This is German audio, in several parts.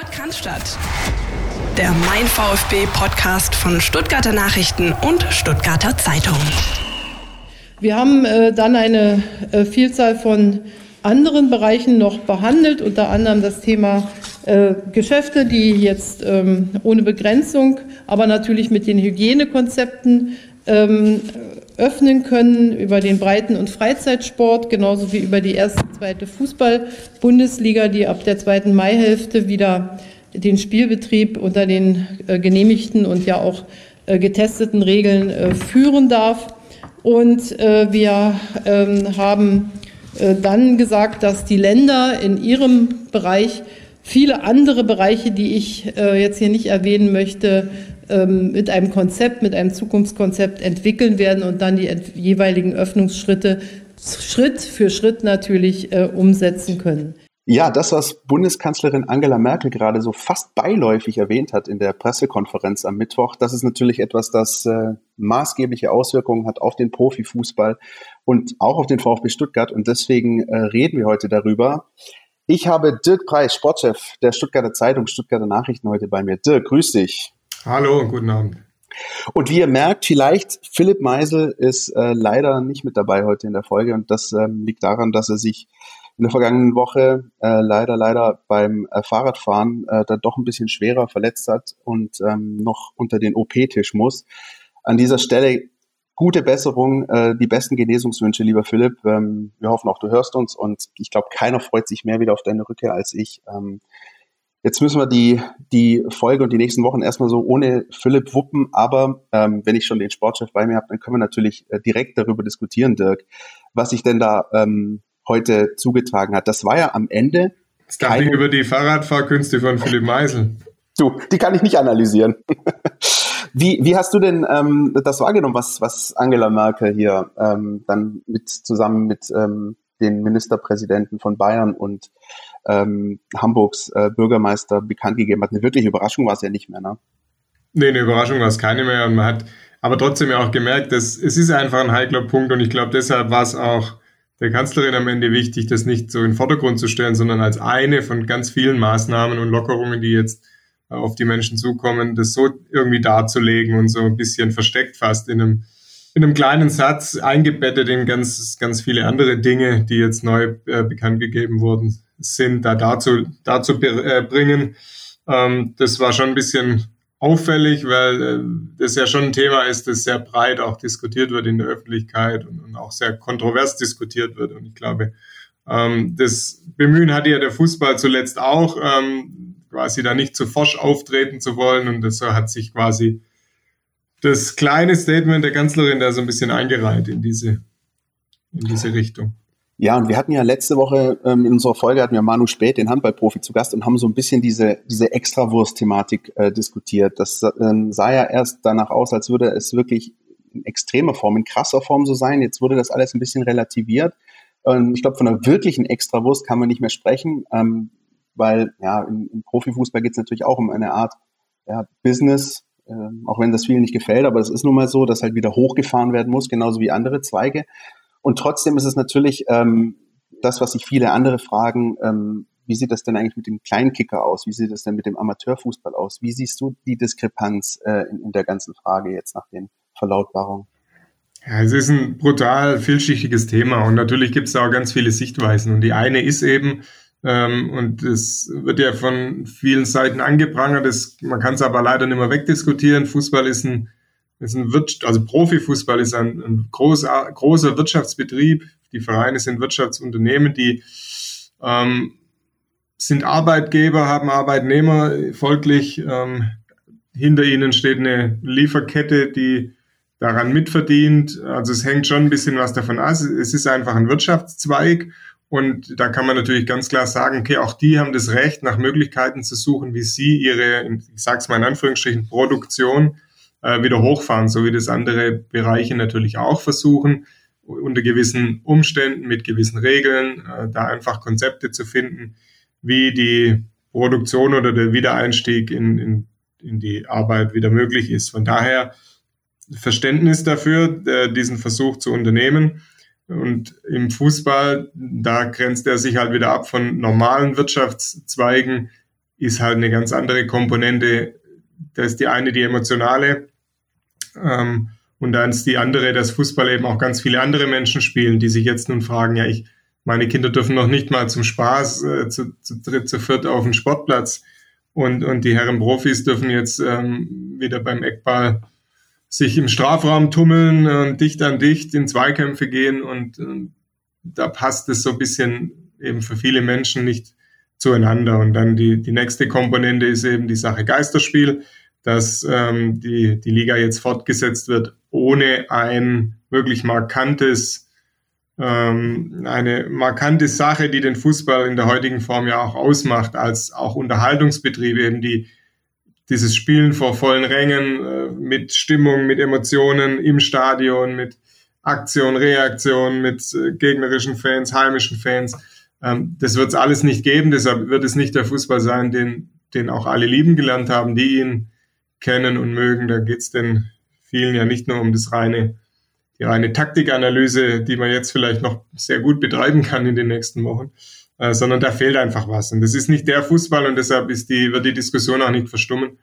Podcast Der Mein VfB Podcast von Stuttgarter Nachrichten und Stuttgarter Zeitung. Wir haben äh, dann eine äh, Vielzahl von anderen Bereichen noch behandelt, unter anderem das Thema äh, Geschäfte, die jetzt ähm, ohne Begrenzung, aber natürlich mit den Hygienekonzepten ähm, öffnen können, über den Breiten- und Freizeitsport, genauso wie über die erste, zweite Fußball-Bundesliga, die ab der zweiten Maihälfte wieder den Spielbetrieb unter den äh, genehmigten und ja auch äh, getesteten Regeln äh, führen darf. Und wir ähm, haben dann gesagt, dass die Länder in ihrem Bereich viele andere Bereiche, die ich äh, jetzt hier nicht erwähnen möchte, ähm, mit einem Konzept, mit einem Zukunftskonzept entwickeln werden und dann die jeweiligen Öffnungsschritte Schritt für Schritt natürlich äh, umsetzen können. Ja, das, was Bundeskanzlerin Angela Merkel gerade so fast beiläufig erwähnt hat in der Pressekonferenz am Mittwoch, das ist natürlich etwas, das äh, maßgebliche Auswirkungen hat auf den Profifußball und auch auf den VfB Stuttgart. Und deswegen äh, reden wir heute darüber. Ich habe Dirk Preis, Sportchef der Stuttgarter Zeitung, Stuttgarter Nachrichten heute bei mir. Dirk, grüß dich. Hallo und guten Abend. Und wie ihr merkt, vielleicht, Philipp Meisel ist äh, leider nicht mit dabei heute in der Folge und das ähm, liegt daran, dass er sich in der vergangenen Woche äh, leider, leider beim äh, Fahrradfahren äh, da doch ein bisschen schwerer verletzt hat und ähm, noch unter den OP-Tisch muss. An dieser Stelle gute Besserung, äh, die besten Genesungswünsche, lieber Philipp. Ähm, wir hoffen auch, du hörst uns und ich glaube, keiner freut sich mehr wieder auf deine Rückkehr als ich. Ähm, Jetzt müssen wir die, die Folge und die nächsten Wochen erstmal so ohne Philipp wuppen, aber ähm, wenn ich schon den Sportchef bei mir habe, dann können wir natürlich äh, direkt darüber diskutieren, Dirk, was sich denn da ähm, heute zugetragen hat. Das war ja am Ende. Das darf ich über die Fahrradfahrkünste von Philipp Meisel. Du, die kann ich nicht analysieren. wie, wie hast du denn ähm, das wahrgenommen, was, was Angela Merkel hier ähm, dann mit zusammen mit ähm, den Ministerpräsidenten von Bayern und ähm, Hamburgs äh, Bürgermeister bekannt gegeben hat. Eine wirkliche Überraschung war es ja nicht mehr, ne? Nee, eine Überraschung war es keine mehr. Und man hat aber trotzdem ja auch gemerkt, dass es ist einfach ein heikler Punkt und ich glaube, deshalb war es auch der Kanzlerin am Ende wichtig, das nicht so in den Vordergrund zu stellen, sondern als eine von ganz vielen Maßnahmen und Lockerungen, die jetzt auf die Menschen zukommen, das so irgendwie darzulegen und so ein bisschen versteckt fast in einem, in einem kleinen Satz eingebettet in ganz, ganz viele andere Dinge, die jetzt neu äh, bekannt gegeben wurden, sind, da dazu, dazu äh, bringen. Ähm, das war schon ein bisschen auffällig, weil äh, das ja schon ein Thema ist, das sehr breit auch diskutiert wird in der Öffentlichkeit und, und auch sehr kontrovers diskutiert wird. Und ich glaube, ähm, das Bemühen hatte ja der Fußball zuletzt auch, ähm, quasi da nicht zu forsch auftreten zu wollen. Und das hat sich quasi das kleine Statement der Kanzlerin da so ein bisschen eingereiht in diese, in diese Richtung. Ja, und wir hatten ja letzte Woche ähm, in unserer Folge hatten wir Manu Spät, den Handballprofi, zu Gast und haben so ein bisschen diese, diese Extrawurst-Thematik äh, diskutiert. Das ähm, sah ja erst danach aus, als würde es wirklich in extremer Form, in krasser Form so sein. Jetzt wurde das alles ein bisschen relativiert. Ähm, ich glaube, von einer wirklichen Extrawurst kann man nicht mehr sprechen, ähm, weil ja, im, im Profifußball geht es natürlich auch um eine Art ja, Business, äh, auch wenn das vielen nicht gefällt, aber es ist nun mal so, dass halt wieder hochgefahren werden muss, genauso wie andere Zweige. Und trotzdem ist es natürlich ähm, das, was sich viele andere fragen, ähm, wie sieht das denn eigentlich mit dem Kleinkicker aus? Wie sieht das denn mit dem Amateurfußball aus? Wie siehst du die Diskrepanz äh, in, in der ganzen Frage jetzt nach den Verlautbarungen? Ja, es ist ein brutal vielschichtiges Thema und natürlich gibt es auch ganz viele Sichtweisen. Und die eine ist eben, ähm, und es wird ja von vielen Seiten angeprangert, das, man kann es aber leider nicht mehr wegdiskutieren. Fußball ist ein ist ein Wirtschaft, also Profifußball ist ein, ein großer, großer Wirtschaftsbetrieb. Die Vereine sind Wirtschaftsunternehmen, die ähm, sind Arbeitgeber, haben Arbeitnehmer, folglich ähm, hinter ihnen steht eine Lieferkette, die daran mitverdient. Also es hängt schon ein bisschen was davon an. Es ist einfach ein Wirtschaftszweig und da kann man natürlich ganz klar sagen, okay, auch die haben das Recht, nach Möglichkeiten zu suchen, wie sie ihre, ich sage es mal in Anführungsstrichen, Produktion äh, wieder hochfahren, so wie das andere Bereiche natürlich auch versuchen, unter gewissen Umständen, mit gewissen Regeln, äh, da einfach Konzepte zu finden, wie die Produktion oder der Wiedereinstieg in, in, in die Arbeit wieder möglich ist. Von daher Verständnis dafür, äh, diesen Versuch zu unternehmen. Und im Fußball, da grenzt er sich halt wieder ab von normalen Wirtschaftszweigen, ist halt eine ganz andere Komponente. Da ist die eine die emotionale ähm, und dann ist die andere, dass Fußball eben auch ganz viele andere Menschen spielen, die sich jetzt nun fragen, ja, ich, meine Kinder dürfen noch nicht mal zum Spaß äh, zu, zu dritt, zu viert auf den Sportplatz und, und die Herren Profis dürfen jetzt ähm, wieder beim Eckball sich im Strafraum tummeln und dicht an dicht in Zweikämpfe gehen und, und da passt es so ein bisschen eben für viele Menschen nicht zueinander. Und dann die, die nächste Komponente ist eben die Sache Geisterspiel, dass ähm, die, die Liga jetzt fortgesetzt wird, ohne ein wirklich markantes, ähm, eine markante Sache, die den Fußball in der heutigen Form ja auch ausmacht, als auch Unterhaltungsbetrieb, eben die, dieses Spielen vor vollen Rängen, äh, mit Stimmung, mit Emotionen im Stadion, mit Aktion, Reaktion, mit äh, gegnerischen Fans, heimischen Fans ähm, das wird es alles nicht geben, deshalb wird es nicht der Fußball sein, den, den auch alle lieben gelernt haben, die ihn kennen und mögen. Da geht es den vielen ja nicht nur um das reine, die reine Taktikanalyse, die man jetzt vielleicht noch sehr gut betreiben kann in den nächsten Wochen, äh, sondern da fehlt einfach was. Und das ist nicht der Fußball und deshalb ist die, wird die Diskussion auch nicht verstummen,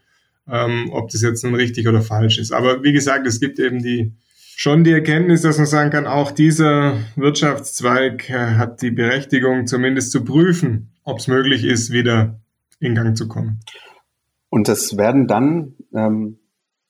ähm, ob das jetzt nun richtig oder falsch ist. Aber wie gesagt, es gibt eben die, schon die Erkenntnis, dass man sagen kann, auch dieser Wirtschaftszweig äh, hat die Berechtigung, zumindest zu prüfen, ob es möglich ist, wieder in Gang zu kommen. Und das werden dann ähm,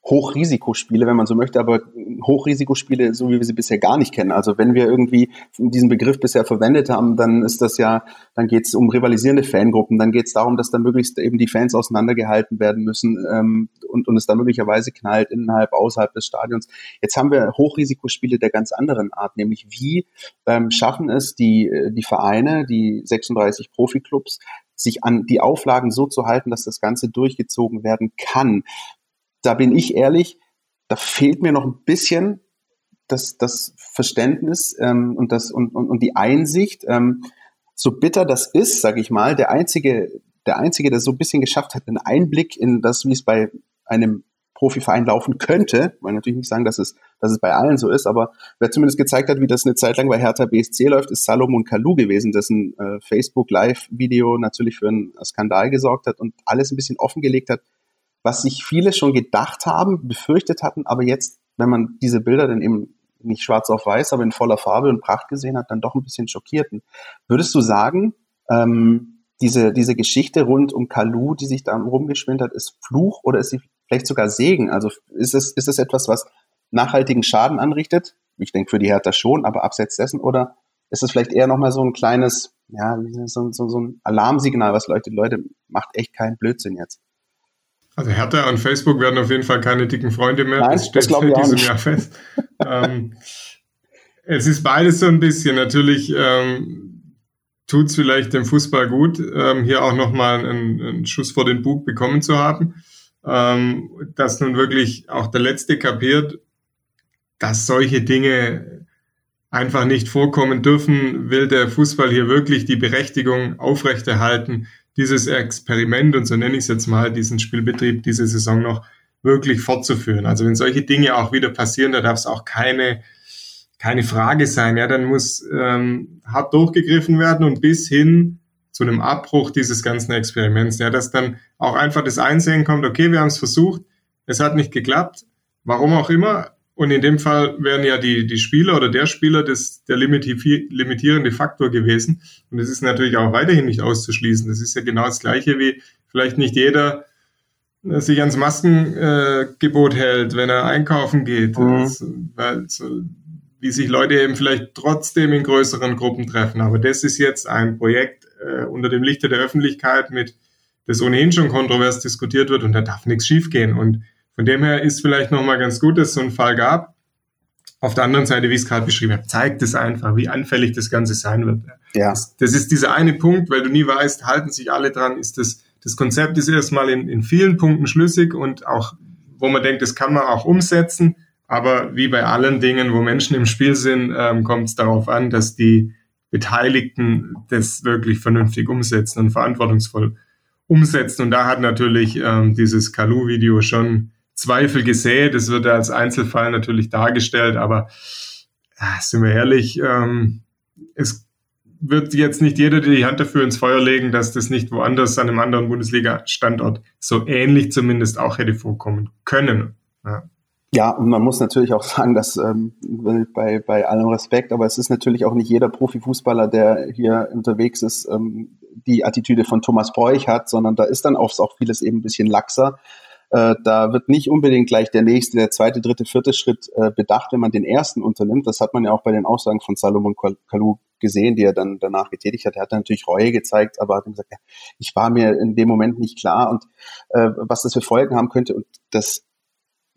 Hochrisikospiele, wenn man so möchte, aber Hochrisikospiele, so wie wir sie bisher gar nicht kennen. Also wenn wir irgendwie diesen Begriff bisher verwendet haben, dann ist das ja, dann geht es um rivalisierende Fangruppen, dann geht es darum, dass da möglichst eben die Fans auseinandergehalten werden müssen ähm, und, und es da möglicherweise knallt innerhalb, außerhalb des Stadions. Jetzt haben wir Hochrisikospiele der ganz anderen Art, nämlich wie ähm, schaffen es die, die Vereine, die 36 Profiklubs, sich an die Auflagen so zu halten, dass das Ganze durchgezogen werden kann da bin ich ehrlich, da fehlt mir noch ein bisschen das, das Verständnis ähm, und, das, und, und, und die Einsicht. Ähm, so bitter das ist, sage ich mal, der einzige, der einzige, der so ein bisschen geschafft hat, einen Einblick in das, wie es bei einem Profiverein laufen könnte, weil natürlich nicht sagen, dass es, dass es bei allen so ist, aber wer zumindest gezeigt hat, wie das eine Zeit lang bei Hertha BSC läuft, ist Salomon Kalou gewesen, dessen äh, Facebook Live-Video natürlich für einen Skandal gesorgt hat und alles ein bisschen offengelegt hat, was sich viele schon gedacht haben, befürchtet hatten, aber jetzt, wenn man diese Bilder dann eben nicht schwarz auf weiß, aber in voller Farbe und Pracht gesehen hat, dann doch ein bisschen schockierten. Würdest du sagen, ähm, diese, diese Geschichte rund um Kalu, die sich da rumgeschwindet hat, ist Fluch oder ist sie vielleicht sogar Segen? Also ist es, ist es etwas, was nachhaltigen Schaden anrichtet? Ich denke für die Hertha schon, aber abseits dessen oder ist es vielleicht eher nochmal so ein kleines, ja, so, so, so ein Alarmsignal, was Leute, Leute, macht echt keinen Blödsinn jetzt. Also Hertha und Facebook werden auf jeden Fall keine dicken Freunde mehr. Nein, das steht das in diesem Jahr fest. ähm, es ist beides so ein bisschen. Natürlich ähm, tut es vielleicht dem Fußball gut, ähm, hier auch nochmal einen, einen Schuss vor den Bug bekommen zu haben. Ähm, dass nun wirklich auch der Letzte kapiert, dass solche Dinge einfach nicht vorkommen dürfen, will der Fußball hier wirklich die Berechtigung aufrechterhalten, dieses Experiment, und so nenne ich es jetzt mal, diesen Spielbetrieb diese Saison noch wirklich fortzuführen. Also wenn solche Dinge auch wieder passieren, da darf es auch keine, keine Frage sein. Ja, dann muss ähm, hart durchgegriffen werden und bis hin zu einem Abbruch dieses ganzen Experiments. Ja, dass dann auch einfach das Einsehen kommt, okay, wir haben es versucht, es hat nicht geklappt, warum auch immer, und in dem Fall wären ja die, die Spieler oder der Spieler das, der limitierende Faktor gewesen. Und das ist natürlich auch weiterhin nicht auszuschließen. Das ist ja genau das Gleiche wie vielleicht nicht jeder äh, sich ans Maskengebot äh, hält, wenn er einkaufen geht. Mhm. Das, weil, so, wie sich Leute eben vielleicht trotzdem in größeren Gruppen treffen. Aber das ist jetzt ein Projekt äh, unter dem Lichte der Öffentlichkeit, mit das ohnehin schon kontrovers diskutiert wird und da darf nichts schiefgehen. Und von dem her ist vielleicht nochmal ganz gut, dass es so einen Fall gab. Auf der anderen Seite, wie ich es gerade beschrieben habe, zeigt es einfach, wie anfällig das Ganze sein wird. Ja. Das, das, ist dieser eine Punkt, weil du nie weißt, halten sich alle dran, ist das, das Konzept ist erstmal in, in vielen Punkten schlüssig und auch, wo man denkt, das kann man auch umsetzen. Aber wie bei allen Dingen, wo Menschen im Spiel sind, ähm, kommt es darauf an, dass die Beteiligten das wirklich vernünftig umsetzen und verantwortungsvoll umsetzen. Und da hat natürlich ähm, dieses Kalu-Video schon Zweifel gesät. Es wird als Einzelfall natürlich dargestellt, aber ja, sind wir ehrlich, ähm, es wird jetzt nicht jeder die Hand dafür ins Feuer legen, dass das nicht woanders an einem anderen Bundesliga-Standort so ähnlich zumindest auch hätte vorkommen können. Ja. Ja, und man muss natürlich auch sagen, dass ähm, bei, bei allem Respekt, aber es ist natürlich auch nicht jeder Profifußballer, der hier unterwegs ist, ähm, die Attitüde von Thomas Bräuch hat, sondern da ist dann oft auch vieles eben ein bisschen laxer. Äh, da wird nicht unbedingt gleich der nächste, der zweite, dritte, vierte Schritt äh, bedacht, wenn man den ersten unternimmt. Das hat man ja auch bei den Aussagen von Salomon Kalou gesehen, die er dann danach getätigt hat. Er hat natürlich Reue gezeigt, aber hat gesagt, ja, ich war mir in dem Moment nicht klar und äh, was das für Folgen haben könnte. Und das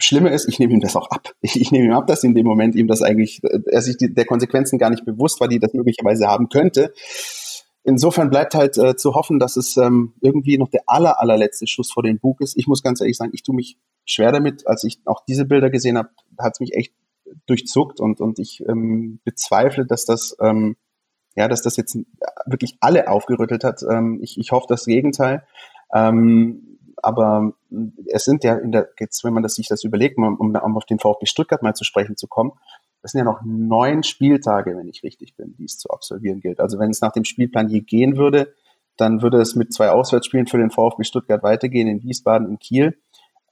Schlimme ist, ich nehme ihm das auch ab. Ich, ich nehme ihm ab, dass in dem Moment ihm das eigentlich, äh, er sich die, der Konsequenzen gar nicht bewusst war, die das möglicherweise haben könnte. Insofern bleibt halt äh, zu hoffen, dass es ähm, irgendwie noch der aller, allerletzte Schuss vor den Bug ist. Ich muss ganz ehrlich sagen, ich tue mich schwer damit. Als ich auch diese Bilder gesehen habe, hat es mich echt durchzuckt und, und ich ähm, bezweifle, dass das, ähm, ja, dass das jetzt wirklich alle aufgerüttelt hat. Ähm, ich, ich hoffe das Gegenteil. Ähm, aber es sind ja in der, jetzt, wenn man das, sich das überlegt, um, um auf den VfB Stuttgart mal zu sprechen zu kommen, das sind ja noch neun Spieltage, wenn ich richtig bin, die es zu absolvieren gilt. Also wenn es nach dem Spielplan je gehen würde, dann würde es mit zwei Auswärtsspielen für den VfB Stuttgart weitergehen in Wiesbaden und Kiel.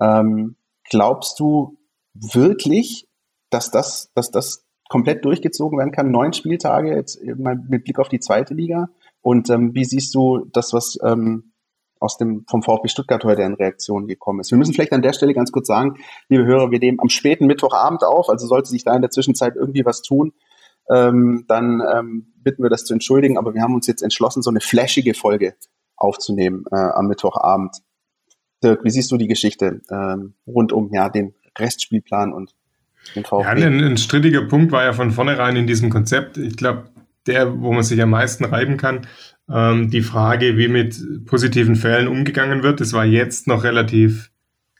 Ähm, glaubst du wirklich, dass das, dass das komplett durchgezogen werden kann? Neun Spieltage jetzt mal mit Blick auf die zweite Liga. Und ähm, wie siehst du das, was ähm, aus dem, vom VfB Stuttgart heute in Reaktion gekommen ist. Wir müssen vielleicht an der Stelle ganz kurz sagen, liebe Hörer, wir nehmen am späten Mittwochabend auf, also sollte sich da in der Zwischenzeit irgendwie was tun, ähm, dann ähm, bitten wir das zu entschuldigen, aber wir haben uns jetzt entschlossen, so eine flashige Folge aufzunehmen äh, am Mittwochabend. Dirk, wie siehst du die Geschichte ähm, rund um ja, den Restspielplan und den VfB? Ja, ein, ein strittiger Punkt war ja von vornherein in diesem Konzept. Ich glaube, der, wo man sich am meisten reiben kann, ähm, die Frage, wie mit positiven Fällen umgegangen wird, das war jetzt noch relativ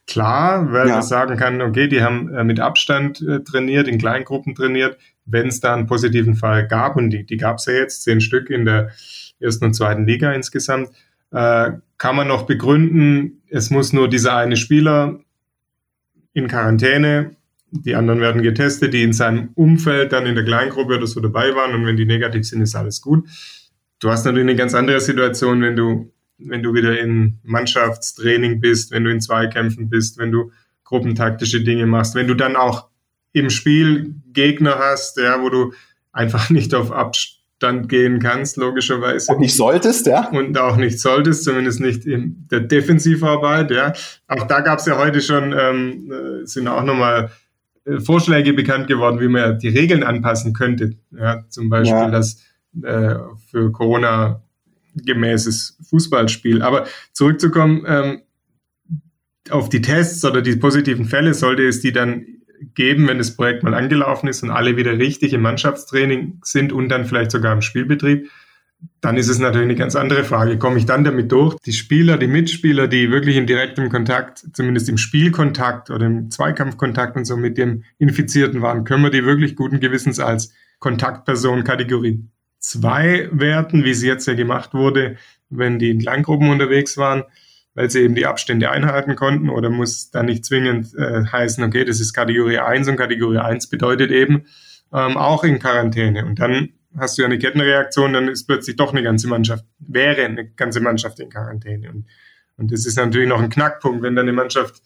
klar, weil ja. man sagen kann, okay, die haben äh, mit Abstand äh, trainiert, in Kleingruppen trainiert. Wenn es da einen positiven Fall gab, und die, die gab es ja jetzt, zehn Stück in der ersten und zweiten Liga insgesamt, äh, kann man noch begründen, es muss nur dieser eine Spieler in Quarantäne, die anderen werden getestet, die in seinem Umfeld dann in der Kleingruppe oder so dabei waren und wenn die negativ sind, ist alles gut. Du hast natürlich eine ganz andere Situation, wenn du, wenn du wieder in Mannschaftstraining bist, wenn du in Zweikämpfen bist, wenn du gruppentaktische Dinge machst, wenn du dann auch im Spiel Gegner hast, ja, wo du einfach nicht auf Abstand gehen kannst, logischerweise. Und nicht solltest, ja. Und auch nicht solltest, zumindest nicht in der Defensivarbeit, ja. Auch da gab es ja heute schon, ähm, äh, sind auch nochmal äh, Vorschläge bekannt geworden, wie man die Regeln anpassen könnte. Ja, zum Beispiel, ja. dass äh, für Corona gemäßes Fußballspiel. Aber zurückzukommen ähm, auf die Tests oder die positiven Fälle, sollte es die dann geben, wenn das Projekt mal angelaufen ist und alle wieder richtig im Mannschaftstraining sind und dann vielleicht sogar im Spielbetrieb, dann ist es natürlich eine ganz andere Frage. Komme ich dann damit durch? Die Spieler, die Mitspieler, die wirklich in direktem Kontakt, zumindest im Spielkontakt oder im Zweikampfkontakt und so mit dem Infizierten waren, können wir die wirklich guten Gewissens als Kontaktperson Kategorie zwei werten, wie es jetzt ja gemacht wurde, wenn die in Kleingruppen unterwegs waren, weil sie eben die Abstände einhalten konnten oder muss dann nicht zwingend äh, heißen, okay, das ist Kategorie 1 und Kategorie 1 bedeutet eben ähm, auch in Quarantäne. Und dann hast du ja eine Kettenreaktion, dann ist plötzlich doch eine ganze Mannschaft, wäre eine ganze Mannschaft in Quarantäne. Und, und das ist natürlich noch ein Knackpunkt, wenn dann eine Mannschaft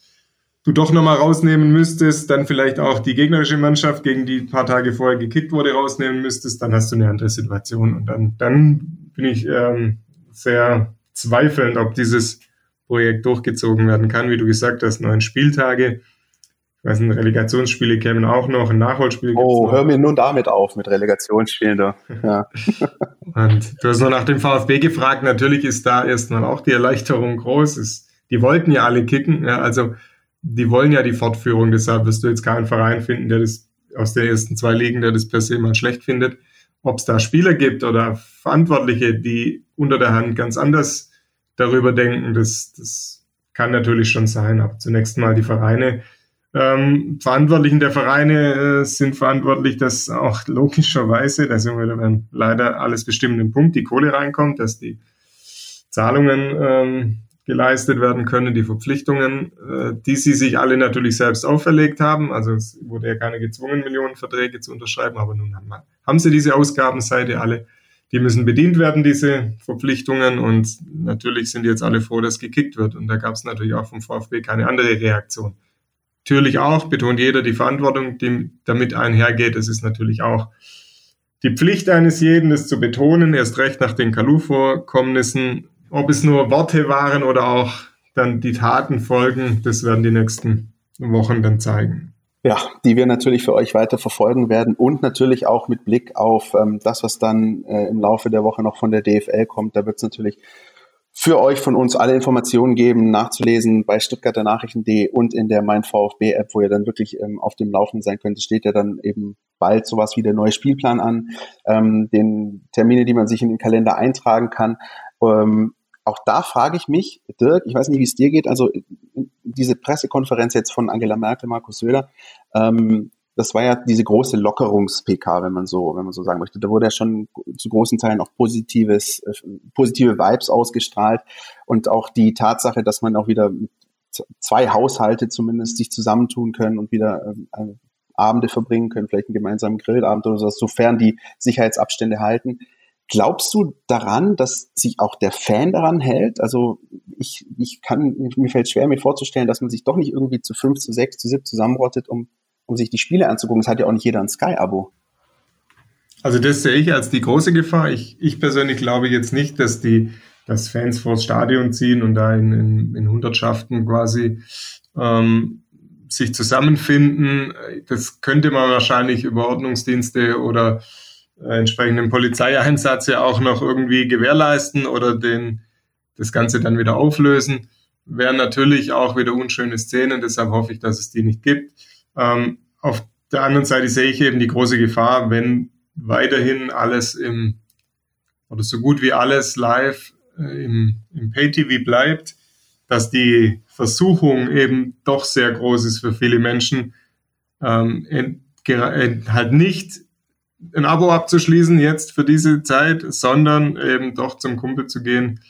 du doch nochmal rausnehmen müsstest, dann vielleicht auch die gegnerische Mannschaft, gegen die ein paar Tage vorher gekickt wurde, rausnehmen müsstest, dann hast du eine andere Situation. Und dann, dann bin ich ähm, sehr zweifelnd, ob dieses Projekt durchgezogen werden kann. Wie du gesagt hast, neun Spieltage. Ich weiß nicht, Relegationsspiele kämen auch noch, ein Nachholspiel. Oh, hör mir nun damit auf mit Relegationsspielen da. Ja. Und du hast noch nach dem VfB gefragt. Natürlich ist da erstmal auch die Erleichterung groß. Es, die wollten ja alle kicken. Ja, also die wollen ja die Fortführung, deshalb wirst du jetzt keinen Verein finden, der das aus der ersten zwei Ligen, der das per se mal schlecht findet. Ob es da Spieler gibt oder Verantwortliche, die unter der Hand ganz anders darüber denken, das, das kann natürlich schon sein. Aber zunächst mal die Vereine. Ähm, Verantwortlichen der Vereine äh, sind verantwortlich, dass auch logischerweise, da sind wir dann leider alles bestimmenden Punkt, die Kohle reinkommt, dass die Zahlungen ähm, geleistet werden können, die Verpflichtungen, äh, die sie sich alle natürlich selbst auferlegt haben. Also es wurde ja keine gezwungen, Millionenverträge zu unterschreiben, aber nun haben, haben sie diese Ausgabenseite alle. die müssen bedient werden, diese Verpflichtungen. Und natürlich sind jetzt alle froh, dass gekickt wird. Und da gab es natürlich auch vom VfB keine andere Reaktion. Natürlich auch, betont jeder die Verantwortung, die damit einhergeht. Es ist natürlich auch die Pflicht eines jeden, das zu betonen, erst recht nach den Kalu-Vorkommnissen. Ob es nur Worte waren oder auch dann die Taten folgen, das werden die nächsten Wochen dann zeigen. Ja, die wir natürlich für euch weiter verfolgen werden und natürlich auch mit Blick auf ähm, das, was dann äh, im Laufe der Woche noch von der DFL kommt. Da wird es natürlich für euch von uns alle Informationen geben, nachzulesen bei Stuttgarter Nachrichten.de und in der Mein VfB App, wo ihr dann wirklich ähm, auf dem Laufenden sein könnt. Es steht ja dann eben bald sowas wie der neue Spielplan an, ähm, den Termine, die man sich in den Kalender eintragen kann. Ähm, auch da frage ich mich, Dirk, ich weiß nicht, wie es dir geht, also diese Pressekonferenz jetzt von Angela Merkel, Markus Söder, ähm, das war ja diese große Lockerungs-PK, wenn man so, wenn man so sagen möchte. Da wurde ja schon zu großen Teilen auch positives, äh, positive Vibes ausgestrahlt und auch die Tatsache, dass man auch wieder zwei Haushalte zumindest sich zusammentun können und wieder äh, Abende verbringen können, vielleicht einen gemeinsamen Grillabend oder so, sofern die Sicherheitsabstände halten. Glaubst du daran, dass sich auch der Fan daran hält? Also ich, ich kann, mir fällt schwer, mir vorzustellen, dass man sich doch nicht irgendwie zu fünf, zu sechs, zu sieben zusammenrottet, um, um sich die Spiele anzugucken. Es hat ja auch nicht jeder ein Sky-Abo. Also das sehe ich als die große Gefahr. Ich, ich persönlich glaube jetzt nicht, dass die dass Fans vors Stadion ziehen und da in, in, in Hundertschaften quasi ähm, sich zusammenfinden. Das könnte man wahrscheinlich über Ordnungsdienste oder entsprechenden Polizeieinsatz ja auch noch irgendwie gewährleisten oder den, das Ganze dann wieder auflösen. Wären natürlich auch wieder unschöne Szenen, deshalb hoffe ich, dass es die nicht gibt. Ähm, auf der anderen Seite sehe ich eben die große Gefahr, wenn weiterhin alles im oder so gut wie alles live äh, im, im Pay-TV bleibt, dass die Versuchung eben doch sehr groß ist für viele Menschen, ähm, in, halt nicht ein Abo abzuschließen jetzt für diese Zeit, sondern eben doch zum Kumpel zu gehen,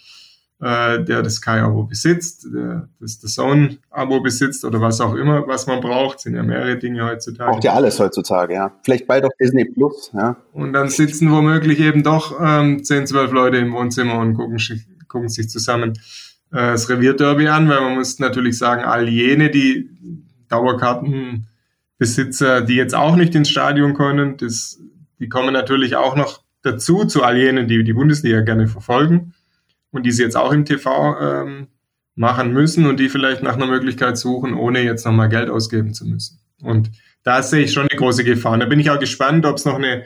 äh, der das Sky-Abo besitzt, der das The Zone-Abo besitzt oder was auch immer, was man braucht. Sind ja mehrere Dinge heutzutage. Braucht ja alles heutzutage, ja. Vielleicht bald auch Disney Plus, ja. Und dann sitzen womöglich eben doch ähm, 10, 12 Leute im Wohnzimmer und gucken, gucken sich zusammen äh, das Revierderby an, weil man muss natürlich sagen, all jene, die Dauerkartenbesitzer, die jetzt auch nicht ins Stadion können, das die kommen natürlich auch noch dazu, zu all jenen, die die Bundesliga gerne verfolgen und die sie jetzt auch im TV ähm, machen müssen und die vielleicht nach einer Möglichkeit suchen, ohne jetzt nochmal Geld ausgeben zu müssen. Und da sehe ich schon eine große Gefahr. Und da bin ich auch gespannt, ob es noch eine,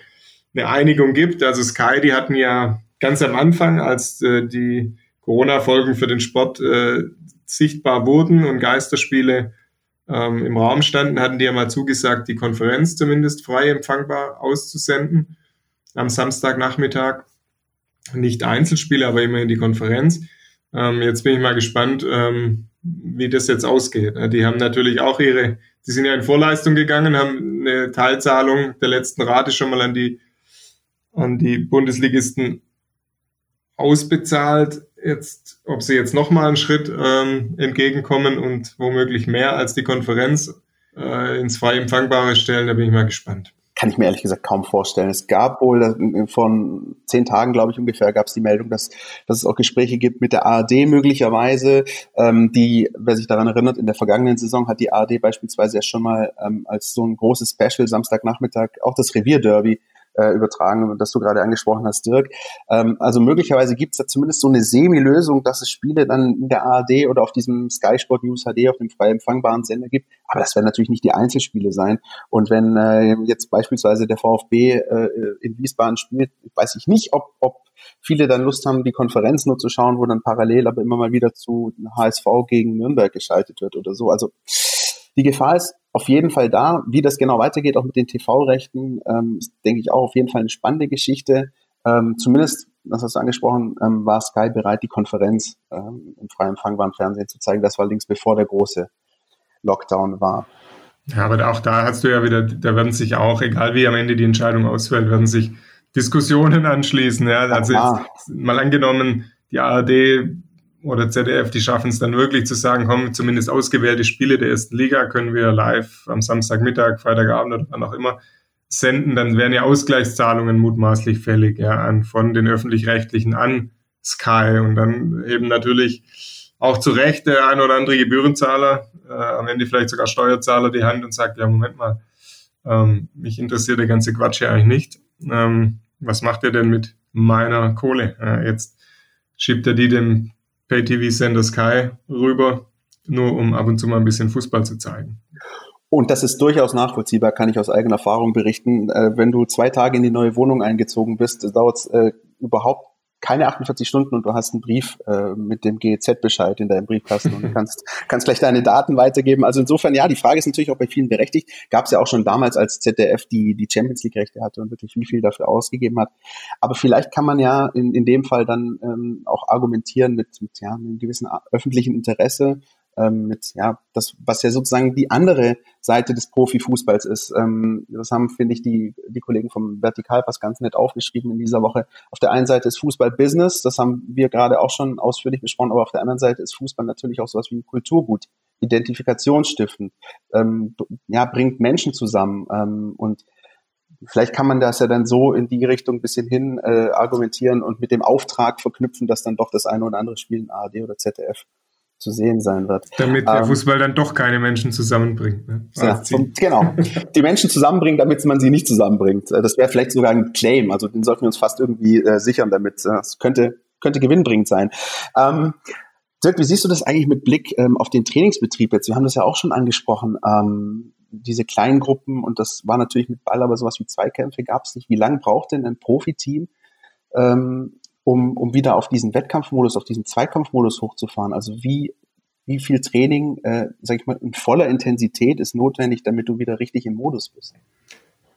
eine Einigung gibt. Also Sky, die hatten ja ganz am Anfang, als äh, die Corona-Folgen für den Sport äh, sichtbar wurden und Geisterspiele ähm, im Raum standen, hatten die ja mal zugesagt, die Konferenz zumindest frei empfangbar auszusenden am Samstagnachmittag. Nicht Einzelspiele, aber immerhin die Konferenz. Ähm, jetzt bin ich mal gespannt, ähm, wie das jetzt ausgeht. Die haben natürlich auch ihre, die sind ja in Vorleistung gegangen, haben eine Teilzahlung der letzten Rate schon mal an die, an die Bundesligisten ausbezahlt jetzt, ob sie jetzt nochmal einen Schritt ähm, entgegenkommen und womöglich mehr als die Konferenz äh, ins frei empfangbare stellen, da bin ich mal gespannt. Kann ich mir ehrlich gesagt kaum vorstellen. Es gab wohl äh, von zehn Tagen, glaube ich, ungefähr, gab es die Meldung, dass, dass es auch Gespräche gibt mit der ARD möglicherweise. Ähm, die, wer sich daran erinnert, in der vergangenen Saison hat die ARD beispielsweise ja schon mal ähm, als so ein großes Special Samstagnachmittag auch das Revierderby äh, übertragen, das du gerade angesprochen hast, Dirk. Ähm, also möglicherweise gibt es da zumindest so eine Semi-Lösung, dass es Spiele dann in der ARD oder auf diesem Sky Sport News HD auf dem frei empfangbaren Sender gibt. Aber das werden natürlich nicht die Einzelspiele sein. Und wenn äh, jetzt beispielsweise der VfB äh, in Wiesbaden spielt, weiß ich nicht, ob, ob viele dann Lust haben, die Konferenz nur zu schauen, wo dann parallel aber immer mal wieder zu HSV gegen Nürnberg geschaltet wird oder so. Also die Gefahr ist auf jeden Fall da. Wie das genau weitergeht, auch mit den TV-Rechten, ähm, ist, denke ich, auch auf jeden Fall eine spannende Geschichte. Ähm, zumindest, das hast du angesprochen, ähm, war Sky bereit, die Konferenz ähm, im frei empfangbaren Fernsehen zu zeigen. Das war links bevor der große Lockdown war. Ja, aber auch da hast du ja wieder, da werden sich auch, egal wie am Ende die Entscheidung ausfällt, werden sich Diskussionen anschließen. Ja, also jetzt, mal angenommen, die ARD oder ZDF, die schaffen es dann wirklich zu sagen, komm, zumindest ausgewählte Spiele der ersten Liga können wir live am Samstagmittag, Freitagabend oder wann auch immer senden, dann wären ja Ausgleichszahlungen mutmaßlich fällig, ja, an, von den öffentlich-rechtlichen an Sky und dann eben natürlich auch zu Recht der ein oder andere Gebührenzahler, äh, am Ende vielleicht sogar Steuerzahler die Hand und sagt, ja, Moment mal, ähm, mich interessiert der ganze Quatsch ja eigentlich nicht. Ähm, was macht ihr denn mit meiner Kohle? Äh, jetzt schiebt er die dem Pay-TV-Sender Sky rüber, nur um ab und zu mal ein bisschen Fußball zu zeigen. Und das ist durchaus nachvollziehbar, kann ich aus eigener Erfahrung berichten. Äh, wenn du zwei Tage in die neue Wohnung eingezogen bist, dauert es äh, überhaupt keine 48 Stunden und du hast einen Brief äh, mit dem GEZ-Bescheid in deinem Briefkasten und kannst, kannst gleich deine Daten weitergeben. Also insofern, ja, die Frage ist natürlich auch bei vielen berechtigt. Gab es ja auch schon damals, als ZDF die, die Champions League-Rechte hatte und wirklich wie viel dafür ausgegeben hat. Aber vielleicht kann man ja in, in dem Fall dann ähm, auch argumentieren mit, mit ja, einem gewissen öffentlichen Interesse ähm, mit, ja, das, was ja sozusagen die andere Seite des Profifußballs ist. Ähm, das haben, finde ich, die, die Kollegen vom Vertikalpass ganz nett aufgeschrieben in dieser Woche. Auf der einen Seite ist Fußball Business, das haben wir gerade auch schon ausführlich besprochen, aber auf der anderen Seite ist Fußball natürlich auch sowas wie ein Kulturgut, Identifikationsstiftend, ähm, ja, bringt Menschen zusammen ähm, und Vielleicht kann man das ja dann so in die Richtung ein bisschen hin äh, argumentieren und mit dem Auftrag verknüpfen, dass dann doch das eine oder andere Spiel in ARD oder ZDF zu sehen sein wird. Damit der ähm, Fußball dann doch keine Menschen zusammenbringt. Ne? Ja, und, genau. Die Menschen zusammenbringt, damit man sie nicht zusammenbringt. Äh, das wäre vielleicht sogar ein Claim. Also den sollten wir uns fast irgendwie äh, sichern damit. Das könnte, könnte gewinnbringend sein. Ähm, Dirk, wie siehst du das eigentlich mit Blick ähm, auf den Trainingsbetrieb jetzt? Wir haben das ja auch schon angesprochen. Ähm, diese kleinen Gruppen und das war natürlich mit Ball, aber sowas wie Zweikämpfe gab es nicht. Wie lange braucht denn ein Profiteam, ähm, um, um wieder auf diesen Wettkampfmodus, auf diesen Zweikampfmodus hochzufahren? Also wie, wie viel Training, äh, sag ich mal, in voller Intensität ist notwendig, damit du wieder richtig im Modus bist?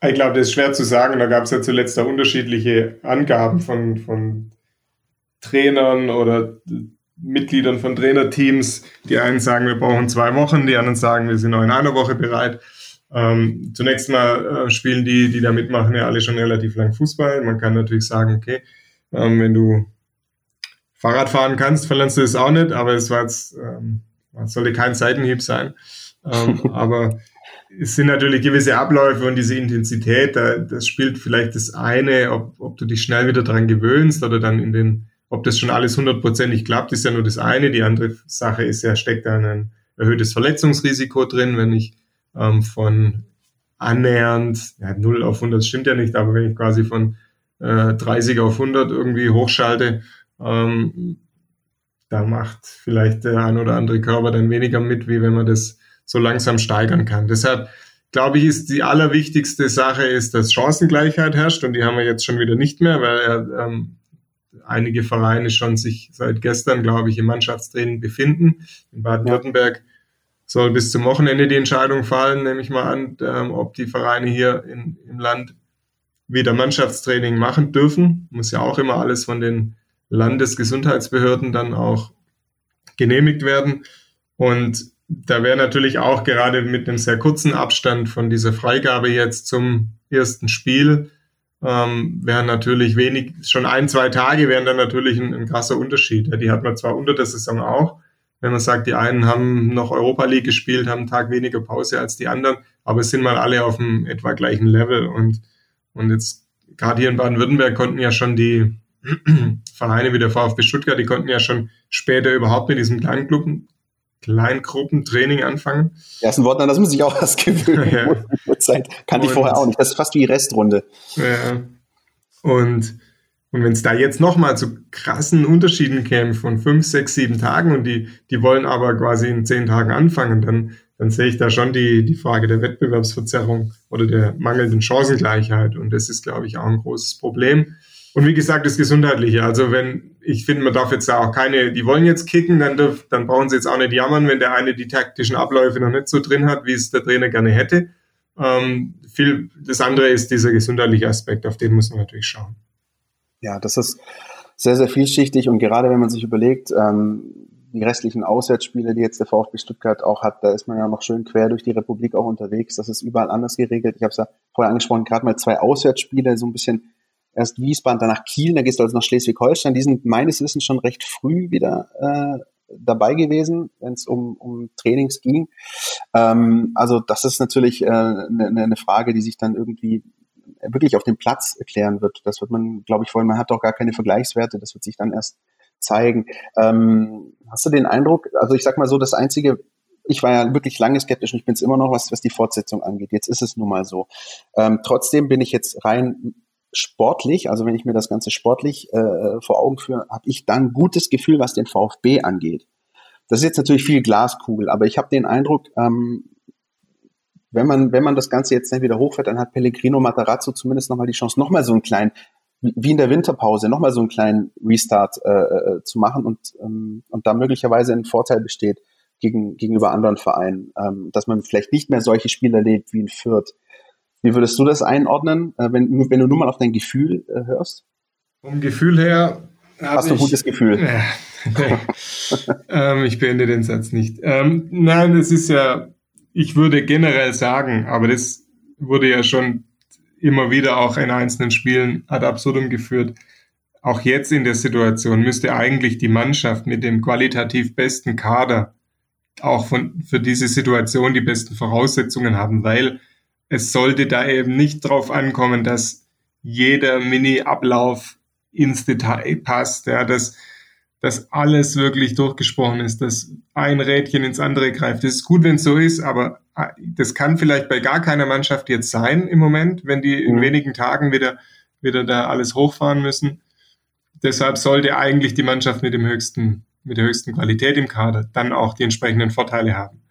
Ich glaube, das ist schwer zu sagen. Da gab es ja zuletzt da unterschiedliche Angaben von, von Trainern oder Mitgliedern von Trainerteams. Die einen sagen, wir brauchen zwei Wochen, die anderen sagen, wir sind noch in einer Woche bereit. Ähm, zunächst mal äh, spielen die, die da mitmachen, ja alle schon relativ lang Fußball. Man kann natürlich sagen, okay, ähm, wenn du Fahrrad fahren kannst, verlernst du es auch nicht, aber es war jetzt, ähm, sollte kein Seitenhieb sein. Ähm, aber es sind natürlich gewisse Abläufe und diese Intensität, da, das spielt vielleicht das eine, ob, ob du dich schnell wieder dran gewöhnst oder dann in den, ob das schon alles hundertprozentig klappt, ist ja nur das eine. Die andere Sache ist ja, steckt da ein erhöhtes Verletzungsrisiko drin, wenn ich ähm, von annähernd, ja, 0 auf 100 stimmt ja nicht, aber wenn ich quasi von äh, 30 auf 100 irgendwie hochschalte, ähm, da macht vielleicht der ein oder andere Körper dann weniger mit, wie wenn man das so langsam steigern kann. Deshalb glaube ich, ist die allerwichtigste Sache ist, dass Chancengleichheit herrscht und die haben wir jetzt schon wieder nicht mehr, weil er, ähm, einige Vereine schon sich seit gestern, glaube ich, im Mannschaftstraining befinden. In Baden-Württemberg soll bis zum Wochenende die Entscheidung fallen, nehme ich mal an, ähm, ob die Vereine hier in, im Land wieder Mannschaftstraining machen dürfen. Muss ja auch immer alles von den Landesgesundheitsbehörden dann auch genehmigt werden. Und da wäre natürlich auch gerade mit einem sehr kurzen Abstand von dieser Freigabe jetzt zum ersten Spiel, ähm, wären natürlich wenig, schon ein, zwei Tage wären dann natürlich ein, ein krasser Unterschied. Ja, die hat man zwar unter der Saison auch, wenn man sagt, die einen haben noch Europa League gespielt, haben einen Tag weniger Pause als die anderen, aber es sind mal alle auf dem etwa gleichen Level und und jetzt gerade hier in Baden-Württemberg konnten ja schon die Vereine wie der VfB Stuttgart, die konnten ja schon später überhaupt mit diesem Kleingruppen, Kleingruppentraining anfangen. Ja, ist ein Wort, an das muss ich auch was gewöhnen. Ja. Zeit kannte ich vorher auch nicht. Das ist fast wie Restrunde. Ja. Und, und wenn es da jetzt nochmal zu krassen Unterschieden käme von fünf, sechs, sieben Tagen und die, die wollen aber quasi in zehn Tagen anfangen, dann, dann sehe ich da schon die, die Frage der Wettbewerbsverzerrung oder der mangelnden Chancengleichheit. Und das ist, glaube ich, auch ein großes Problem. Und wie gesagt, das Gesundheitliche. Also wenn, ich finde, man darf jetzt da auch keine, die wollen jetzt kicken, dann, dürf, dann brauchen sie jetzt auch nicht jammern, wenn der eine die taktischen Abläufe noch nicht so drin hat, wie es der Trainer gerne hätte. Ähm, viel, das andere ist dieser gesundheitliche Aspekt, auf den muss man natürlich schauen. Ja, das ist sehr, sehr vielschichtig und gerade wenn man sich überlegt, ähm, die restlichen Auswärtsspiele, die jetzt der VfB Stuttgart auch hat, da ist man ja noch schön quer durch die Republik auch unterwegs. Das ist überall anders geregelt. Ich habe es ja vorher angesprochen, gerade mal zwei Auswärtsspiele, so ein bisschen erst Wiesbaden, danach Kiel, da gehst du also nach Schleswig-Holstein. Die sind meines Wissens schon recht früh wieder äh, dabei gewesen, wenn es um, um Trainings ging. Ähm, also das ist natürlich eine äh, ne, ne Frage, die sich dann irgendwie wirklich auf dem Platz erklären wird. Das wird man, glaube ich, vorhin, man hat doch gar keine Vergleichswerte, das wird sich dann erst zeigen. Ähm, hast du den Eindruck, also ich sag mal so, das Einzige, ich war ja wirklich lange skeptisch und ich bin es immer noch, was, was die Fortsetzung angeht. Jetzt ist es nun mal so. Ähm, trotzdem bin ich jetzt rein sportlich, also wenn ich mir das Ganze sportlich äh, vor Augen führe, habe ich dann gutes Gefühl, was den VfB angeht. Das ist jetzt natürlich viel Glaskugel, aber ich habe den Eindruck, ähm, wenn man, wenn man das Ganze jetzt nicht wieder hochfährt, dann hat Pellegrino Matarazzo zumindest nochmal die Chance, nochmal so einen kleinen, wie in der Winterpause, nochmal so einen kleinen Restart äh, äh, zu machen und, ähm, und da möglicherweise ein Vorteil besteht gegen, gegenüber anderen Vereinen, ähm, dass man vielleicht nicht mehr solche Spiele erlebt wie in Fürth. Wie würdest du das einordnen, äh, wenn, wenn du nur mal auf dein Gefühl äh, hörst? Vom Gefühl her. Hast du ein gutes Gefühl? Äh, ähm, ich beende den Satz nicht. Ähm, nein, das ist ja, ich würde generell sagen, aber das wurde ja schon immer wieder auch in einzelnen Spielen ad absurdum geführt. Auch jetzt in der Situation müsste eigentlich die Mannschaft mit dem qualitativ besten Kader auch von, für diese Situation die besten Voraussetzungen haben, weil es sollte da eben nicht drauf ankommen, dass jeder Mini-Ablauf ins Detail passt, ja, dass, dass alles wirklich durchgesprochen ist, dass ein Rädchen ins andere greift. Das ist gut, wenn es so ist, aber das kann vielleicht bei gar keiner Mannschaft jetzt sein im Moment, wenn die in mhm. wenigen Tagen wieder, wieder da alles hochfahren müssen. Deshalb sollte eigentlich die Mannschaft mit dem höchsten, mit der höchsten Qualität im Kader dann auch die entsprechenden Vorteile haben.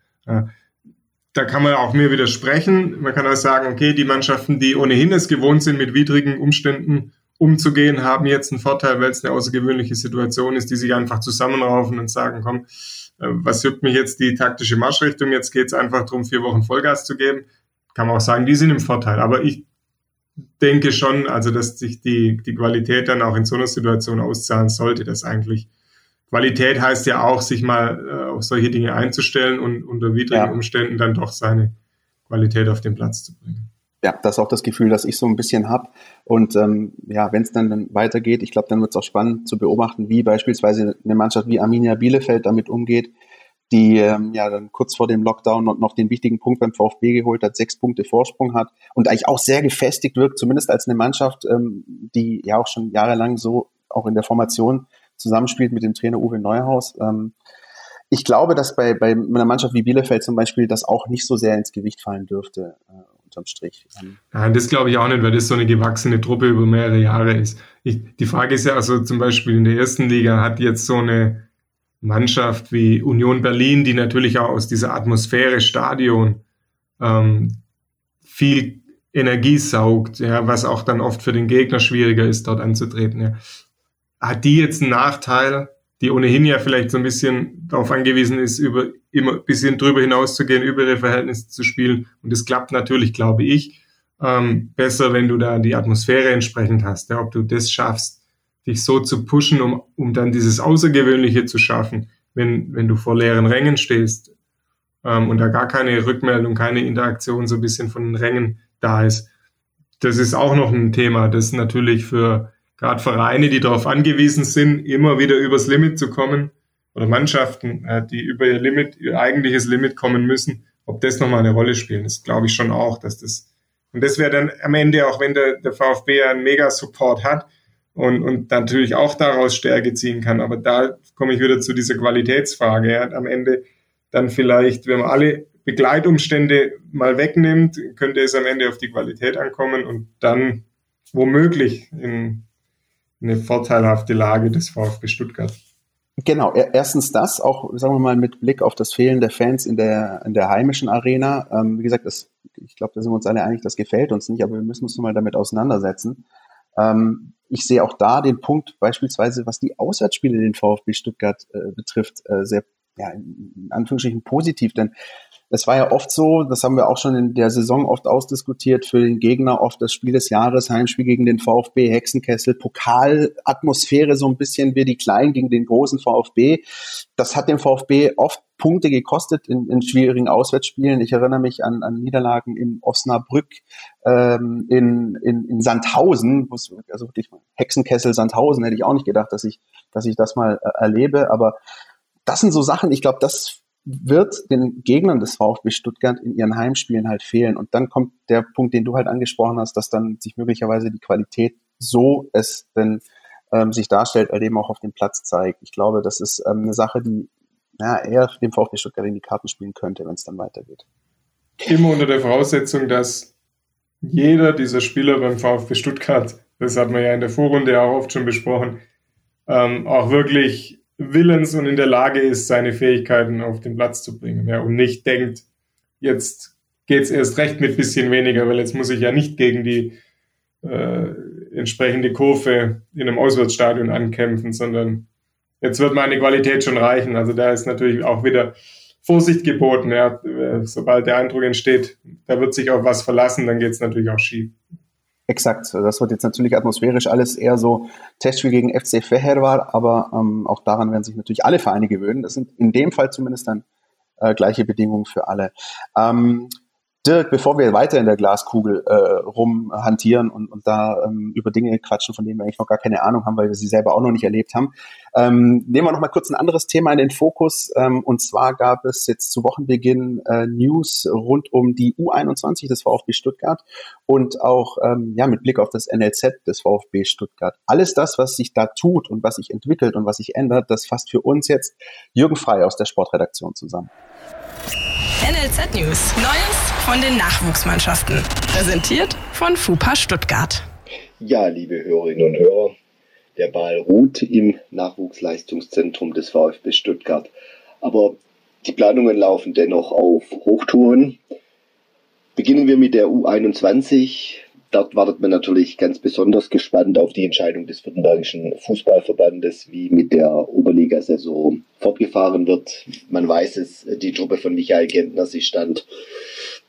Da kann man auch mir widersprechen. Man kann auch sagen, okay, die Mannschaften, die ohnehin es gewohnt sind, mit widrigen Umständen umzugehen, haben jetzt einen Vorteil, weil es eine außergewöhnliche Situation ist, die sich einfach zusammenraufen und sagen, komm, was juckt mich jetzt die taktische Marschrichtung? Jetzt geht es einfach darum, vier Wochen Vollgas zu geben. Kann man auch sagen, die sind im Vorteil. Aber ich denke schon, also dass sich die, die Qualität dann auch in so einer Situation auszahlen sollte, dass eigentlich Qualität heißt ja auch, sich mal äh, auf solche Dinge einzustellen und unter widrigen ja. Umständen dann doch seine Qualität auf den Platz zu bringen. Ja, das ist auch das Gefühl, das ich so ein bisschen habe. Und ähm, ja, wenn es dann, weitergeht, ich glaube, dann wird es auch spannend zu beobachten, wie beispielsweise eine Mannschaft wie Arminia Bielefeld damit umgeht, die ähm, ja dann kurz vor dem Lockdown noch, noch den wichtigen Punkt beim VfB geholt hat, sechs Punkte Vorsprung hat und eigentlich auch sehr gefestigt wirkt, zumindest als eine Mannschaft, ähm, die ja auch schon jahrelang so auch in der Formation zusammenspielt mit dem Trainer Uwe Neuhaus. Ähm, ich glaube, dass bei, bei einer Mannschaft wie Bielefeld zum Beispiel das auch nicht so sehr ins Gewicht fallen dürfte, äh, unterm Strich. Nein, das glaube ich auch nicht, weil das so eine gewachsene Truppe über mehrere Jahre ist. Ich, die Frage ist ja also zum Beispiel in der ersten Liga hat jetzt so eine Mannschaft wie Union Berlin, die natürlich auch aus dieser Atmosphäre Stadion ähm, viel Energie saugt, ja, was auch dann oft für den Gegner schwieriger ist, dort anzutreten. Ja hat die jetzt einen Nachteil, die ohnehin ja vielleicht so ein bisschen darauf angewiesen ist, über immer ein bisschen drüber hinaus zu gehen, über ihre Verhältnisse zu spielen. Und das klappt natürlich, glaube ich, ähm, besser, wenn du da die Atmosphäre entsprechend hast. Ja, ob du das schaffst, dich so zu pushen, um, um dann dieses Außergewöhnliche zu schaffen, wenn, wenn du vor leeren Rängen stehst ähm, und da gar keine Rückmeldung, keine Interaktion so ein bisschen von den Rängen da ist. Das ist auch noch ein Thema, das natürlich für gerade Vereine, die darauf angewiesen sind, immer wieder übers Limit zu kommen, oder Mannschaften, äh, die über ihr Limit, ihr eigentliches Limit kommen müssen, ob das nochmal eine Rolle spielt. Das glaube ich schon auch, dass das, und das wäre dann am Ende, auch wenn der, der VfB einen Mega-Support hat und, und natürlich auch daraus Stärke ziehen kann, aber da komme ich wieder zu dieser Qualitätsfrage. Ja. Am Ende dann vielleicht, wenn man alle Begleitumstände mal wegnimmt, könnte es am Ende auf die Qualität ankommen und dann womöglich in eine vorteilhafte Lage des VfB Stuttgart. Genau, erstens das, auch sagen wir mal mit Blick auf das Fehlen der Fans in der, in der heimischen Arena. Ähm, wie gesagt, das, ich glaube, da sind wir uns alle einig, das gefällt uns nicht, aber wir müssen uns nun mal damit auseinandersetzen. Ähm, ich sehe auch da den Punkt beispielsweise, was die Auswärtsspiele den VfB Stuttgart äh, betrifft, äh, sehr ja, in Anführungsstrichen positiv, denn es war ja oft so, das haben wir auch schon in der Saison oft ausdiskutiert, für den Gegner oft das Spiel des Jahres, Heimspiel gegen den VfB, Hexenkessel, Pokalatmosphäre so ein bisschen wie die Kleinen gegen den großen VfB. Das hat dem VfB oft Punkte gekostet in, in schwierigen Auswärtsspielen. Ich erinnere mich an, an Niederlagen in Osnabrück, ähm, in, in, in Sandhausen, also wirklich Hexenkessel, Sandhausen, hätte ich auch nicht gedacht, dass ich, dass ich das mal äh, erlebe, aber das sind so Sachen, ich glaube, das wird den Gegnern des VfB Stuttgart in ihren Heimspielen halt fehlen. Und dann kommt der Punkt, den du halt angesprochen hast, dass dann sich möglicherweise die Qualität, so es denn ähm, sich darstellt, halt eben auch auf dem Platz zeigt. Ich glaube, das ist ähm, eine Sache, die ja, eher dem VfB Stuttgart in die Karten spielen könnte, wenn es dann weitergeht. Immer unter der Voraussetzung, dass jeder dieser Spieler beim VfB Stuttgart, das hat man ja in der Vorrunde auch oft schon besprochen, ähm, auch wirklich willens und in der Lage ist, seine Fähigkeiten auf den Platz zu bringen. Ja, und nicht denkt, jetzt geht es erst recht mit bisschen weniger, weil jetzt muss ich ja nicht gegen die äh, entsprechende Kurve in einem Auswärtsstadion ankämpfen, sondern jetzt wird meine Qualität schon reichen. Also da ist natürlich auch wieder Vorsicht geboten. Ja. Sobald der Eindruck entsteht, da wird sich auf was verlassen, dann geht es natürlich auch schief. Exakt. Das wird jetzt natürlich atmosphärisch alles eher so Testspiel gegen FC Fehervar, aber ähm, auch daran werden sich natürlich alle Vereine gewöhnen. Das sind in dem Fall zumindest dann äh, gleiche Bedingungen für alle. Ähm, Dirk, bevor wir weiter in der Glaskugel äh, rumhantieren und, und da ähm, über Dinge quatschen, von denen wir eigentlich noch gar keine Ahnung haben, weil wir sie selber auch noch nicht erlebt haben, ähm, nehmen wir noch mal kurz ein anderes Thema in den Fokus. Ähm, und zwar gab es jetzt zu Wochenbeginn äh, News rund um die U21 des VfB Stuttgart und auch ähm, ja mit Blick auf das NLZ des VfB Stuttgart. Alles das, was sich da tut und was sich entwickelt und was sich ändert, das fasst für uns jetzt Jürgen Frei aus der Sportredaktion zusammen. NLZ News. Neues von den Nachwuchsmannschaften. Präsentiert von FUPA Stuttgart. Ja, liebe Hörerinnen und Hörer, der Ball ruht im Nachwuchsleistungszentrum des VfB Stuttgart. Aber die Planungen laufen dennoch auf Hochtouren. Beginnen wir mit der U21. Dort wartet man natürlich ganz besonders gespannt auf die Entscheidung des Württembergischen Fußballverbandes, wie mit der Oberligasaison fortgefahren wird. Man weiß es, die Truppe von Michael Gentner, sie stand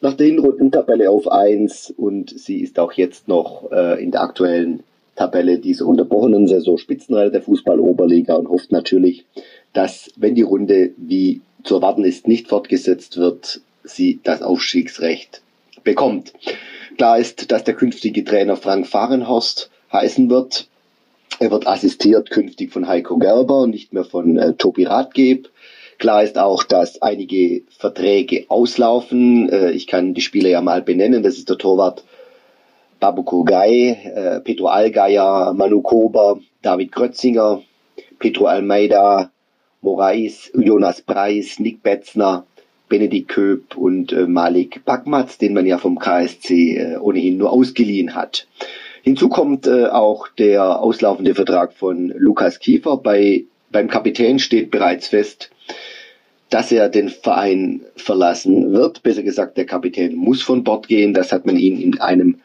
nach der Hinrundentabelle auf 1 und sie ist auch jetzt noch äh, in der aktuellen Tabelle dieser unterbrochenen Saison Spitzenreiter der Fußball-Oberliga und hofft natürlich, dass, wenn die Runde wie zu erwarten ist, nicht fortgesetzt wird, sie das Aufstiegsrecht bekommt. Klar ist, dass der künftige Trainer Frank Fahrenhorst heißen wird. Er wird assistiert künftig von Heiko Gerber und nicht mehr von äh, Tobi Radgeb. Klar ist auch, dass einige Verträge auslaufen. Äh, ich kann die Spieler ja mal benennen. Das ist der Torwart Babu Kurgay, äh, Petro Allgeier, Manu Kober, David Krötzinger, Petro Almeida, Morais, Jonas Preis, Nick Betzner, Benedikt Köp und äh, Malik Bakmatz, den man ja vom KSC äh, ohnehin nur ausgeliehen hat. Hinzu kommt äh, auch der auslaufende Vertrag von Lukas Kiefer. Bei, beim Kapitän steht bereits fest, dass er den Verein verlassen wird. Besser gesagt, der Kapitän muss von Bord gehen. Das hat man ihm in einem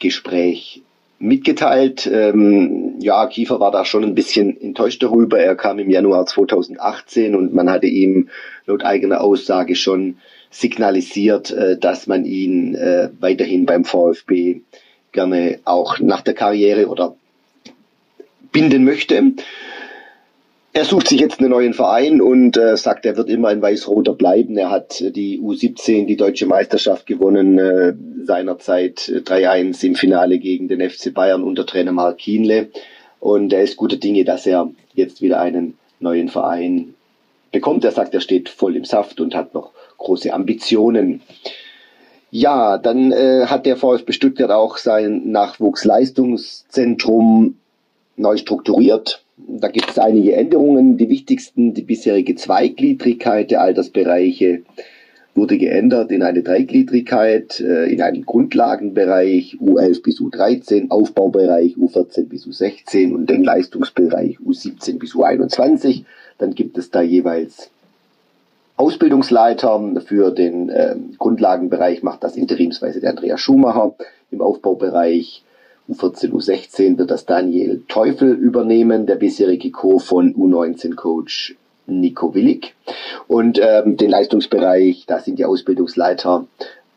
Gespräch mitgeteilt. Ähm, ja, Kiefer war da schon ein bisschen enttäuscht darüber. Er kam im Januar 2018 und man hatte ihm laut eigener Aussage schon signalisiert, äh, dass man ihn äh, weiterhin beim VfB gerne auch nach der Karriere oder binden möchte. Er sucht sich jetzt einen neuen Verein und äh, sagt, er wird immer ein Weiß-Roter bleiben. Er hat die U17, die deutsche Meisterschaft gewonnen, äh, seinerzeit 3-1 im Finale gegen den FC Bayern unter Trainer Mark Kienle. Und er ist guter Dinge, dass er jetzt wieder einen neuen Verein bekommt. Er sagt, er steht voll im Saft und hat noch große Ambitionen. Ja, dann äh, hat der VfB Stuttgart auch sein Nachwuchsleistungszentrum neu strukturiert. Da gibt es einige Änderungen. Die wichtigsten, die bisherige Zweigliedrigkeit der Altersbereiche wurde geändert in eine Dreigliedrigkeit, äh, in einen Grundlagenbereich U11 bis U13, Aufbaubereich U14 bis U16 und den Leistungsbereich U17 bis U21. Dann gibt es da jeweils Ausbildungsleiter. Für den äh, Grundlagenbereich macht das interimsweise der Andreas Schumacher. Im Aufbaubereich U14, U16 wird das Daniel Teufel übernehmen, der bisherige Co. von U19-Coach Nico Willig. Und ähm, den Leistungsbereich, da sind die Ausbildungsleiter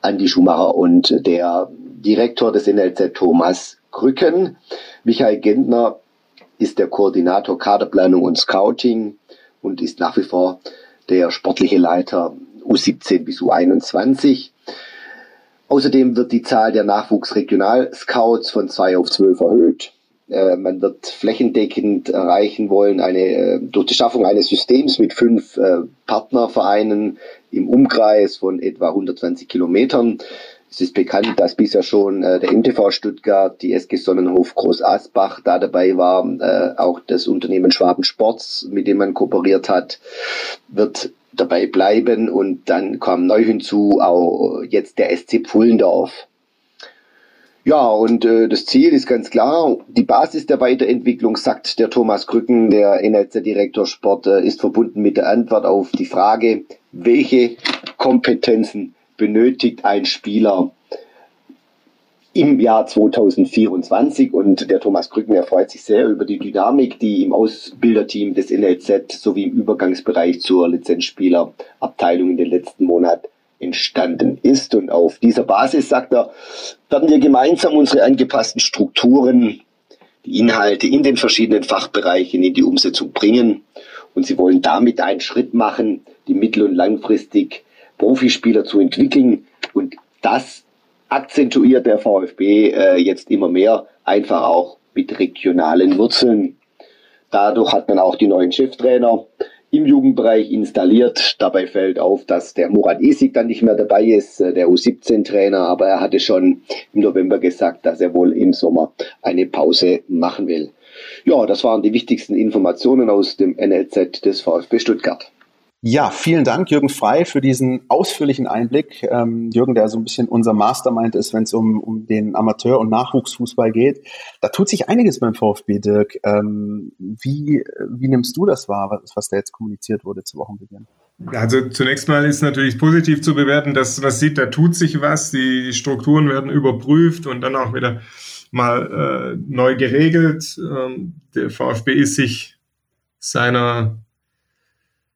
Andi Schumacher und der Direktor des NLZ Thomas Krücken. Michael Gentner ist der Koordinator Kaderplanung und Scouting und ist nach wie vor der sportliche Leiter U17 bis U21. Außerdem wird die Zahl der Nachwuchsregional-Scouts von zwei auf zwölf erhöht. Äh, man wird flächendeckend erreichen wollen, eine, äh, durch die Schaffung eines Systems mit fünf äh, Partnervereinen im Umkreis von etwa 120 Kilometern. Es ist bekannt, dass bisher schon äh, der MTV Stuttgart, die SG Sonnenhof Groß Asbach da dabei war, äh, auch das Unternehmen Schwaben Sports, mit dem man kooperiert hat, wird dabei bleiben und dann kam neu hinzu auch jetzt der SC Pfullendorf. Ja, und äh, das Ziel ist ganz klar. Die Basis der Weiterentwicklung, sagt der Thomas Krücken, der NLZ-Direktor Sport, äh, ist verbunden mit der Antwort auf die Frage, welche Kompetenzen benötigt ein Spieler im Jahr 2024 und der Thomas Krücken erfreut sich sehr über die Dynamik, die im Ausbilderteam des NLZ sowie im Übergangsbereich zur Lizenzspielerabteilung in den letzten Monaten entstanden ist. Und auf dieser Basis, sagt er, werden wir gemeinsam unsere angepassten Strukturen, die Inhalte in den verschiedenen Fachbereichen in die Umsetzung bringen. Und sie wollen damit einen Schritt machen, die mittel- und langfristig Profispieler zu entwickeln. Und das akzentuiert der VfB äh, jetzt immer mehr, einfach auch mit regionalen Wurzeln. Dadurch hat man auch die neuen Cheftrainer im Jugendbereich installiert. Dabei fällt auf, dass der Murat Isik dann nicht mehr dabei ist, äh, der U17-Trainer, aber er hatte schon im November gesagt, dass er wohl im Sommer eine Pause machen will. Ja, das waren die wichtigsten Informationen aus dem NLZ des VfB Stuttgart. Ja, vielen Dank, Jürgen Frei, für diesen ausführlichen Einblick. Ähm, Jürgen, der so ein bisschen unser Mastermind ist, wenn es um, um den Amateur- und Nachwuchsfußball geht. Da tut sich einiges beim VfB, Dirk. Ähm, wie, wie nimmst du das wahr, was, was da jetzt kommuniziert wurde zu Wochenbeginn? Also zunächst mal ist natürlich positiv zu bewerten, dass man sieht, da tut sich was, die Strukturen werden überprüft und dann auch wieder mal äh, neu geregelt. Ähm, der VfB ist sich seiner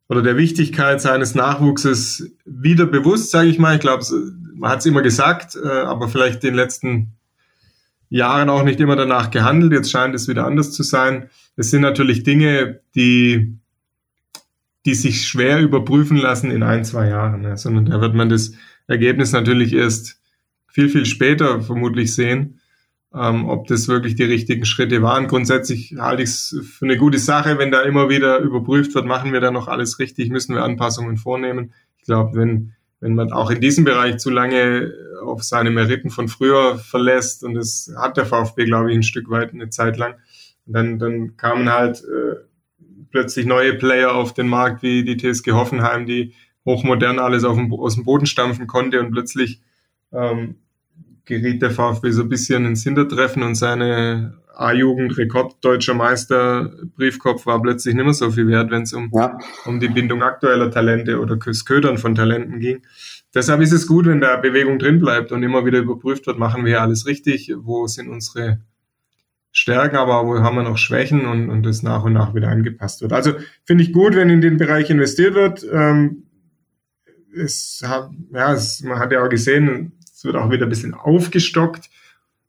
oder der Wichtigkeit seines Nachwuchses wieder bewusst, sage ich mal. Ich glaube, man hat es immer gesagt, äh, aber vielleicht in den letzten Jahren auch nicht immer danach gehandelt. Jetzt scheint es wieder anders zu sein. Es sind natürlich Dinge, die, die sich schwer überprüfen lassen in ein, zwei Jahren, ne? sondern da wird man das Ergebnis natürlich erst viel, viel später vermutlich sehen ähm, ob das wirklich die richtigen Schritte waren. Grundsätzlich halte ich es für eine gute Sache, wenn da immer wieder überprüft wird, machen wir da noch alles richtig, müssen wir Anpassungen vornehmen. Ich glaube, wenn, wenn man auch in diesem Bereich zu lange auf seine Meriten von früher verlässt, und das hat der VfB, glaube ich, ein Stück weit eine Zeit lang, dann, dann kamen halt äh, plötzlich neue Player auf den Markt, wie die TSG Hoffenheim, die hochmodern alles auf dem, aus dem Boden stampfen konnte und plötzlich ähm, geriet der VfB so ein bisschen ins Hintertreffen und seine A-Jugend Rekorddeutscher Meister Briefkopf war plötzlich nicht mehr so viel wert, wenn es um, ja. um die Bindung aktueller Talente oder Ködern von Talenten ging. Deshalb ist es gut, wenn da Bewegung drin bleibt und immer wieder überprüft wird, machen wir alles richtig, wo sind unsere Stärken, aber wo haben wir noch Schwächen und, und das nach und nach wieder angepasst wird. Also finde ich gut, wenn in den Bereich investiert wird. Ähm, es hat, ja, es, man hat ja auch gesehen, es wird auch wieder ein bisschen aufgestockt.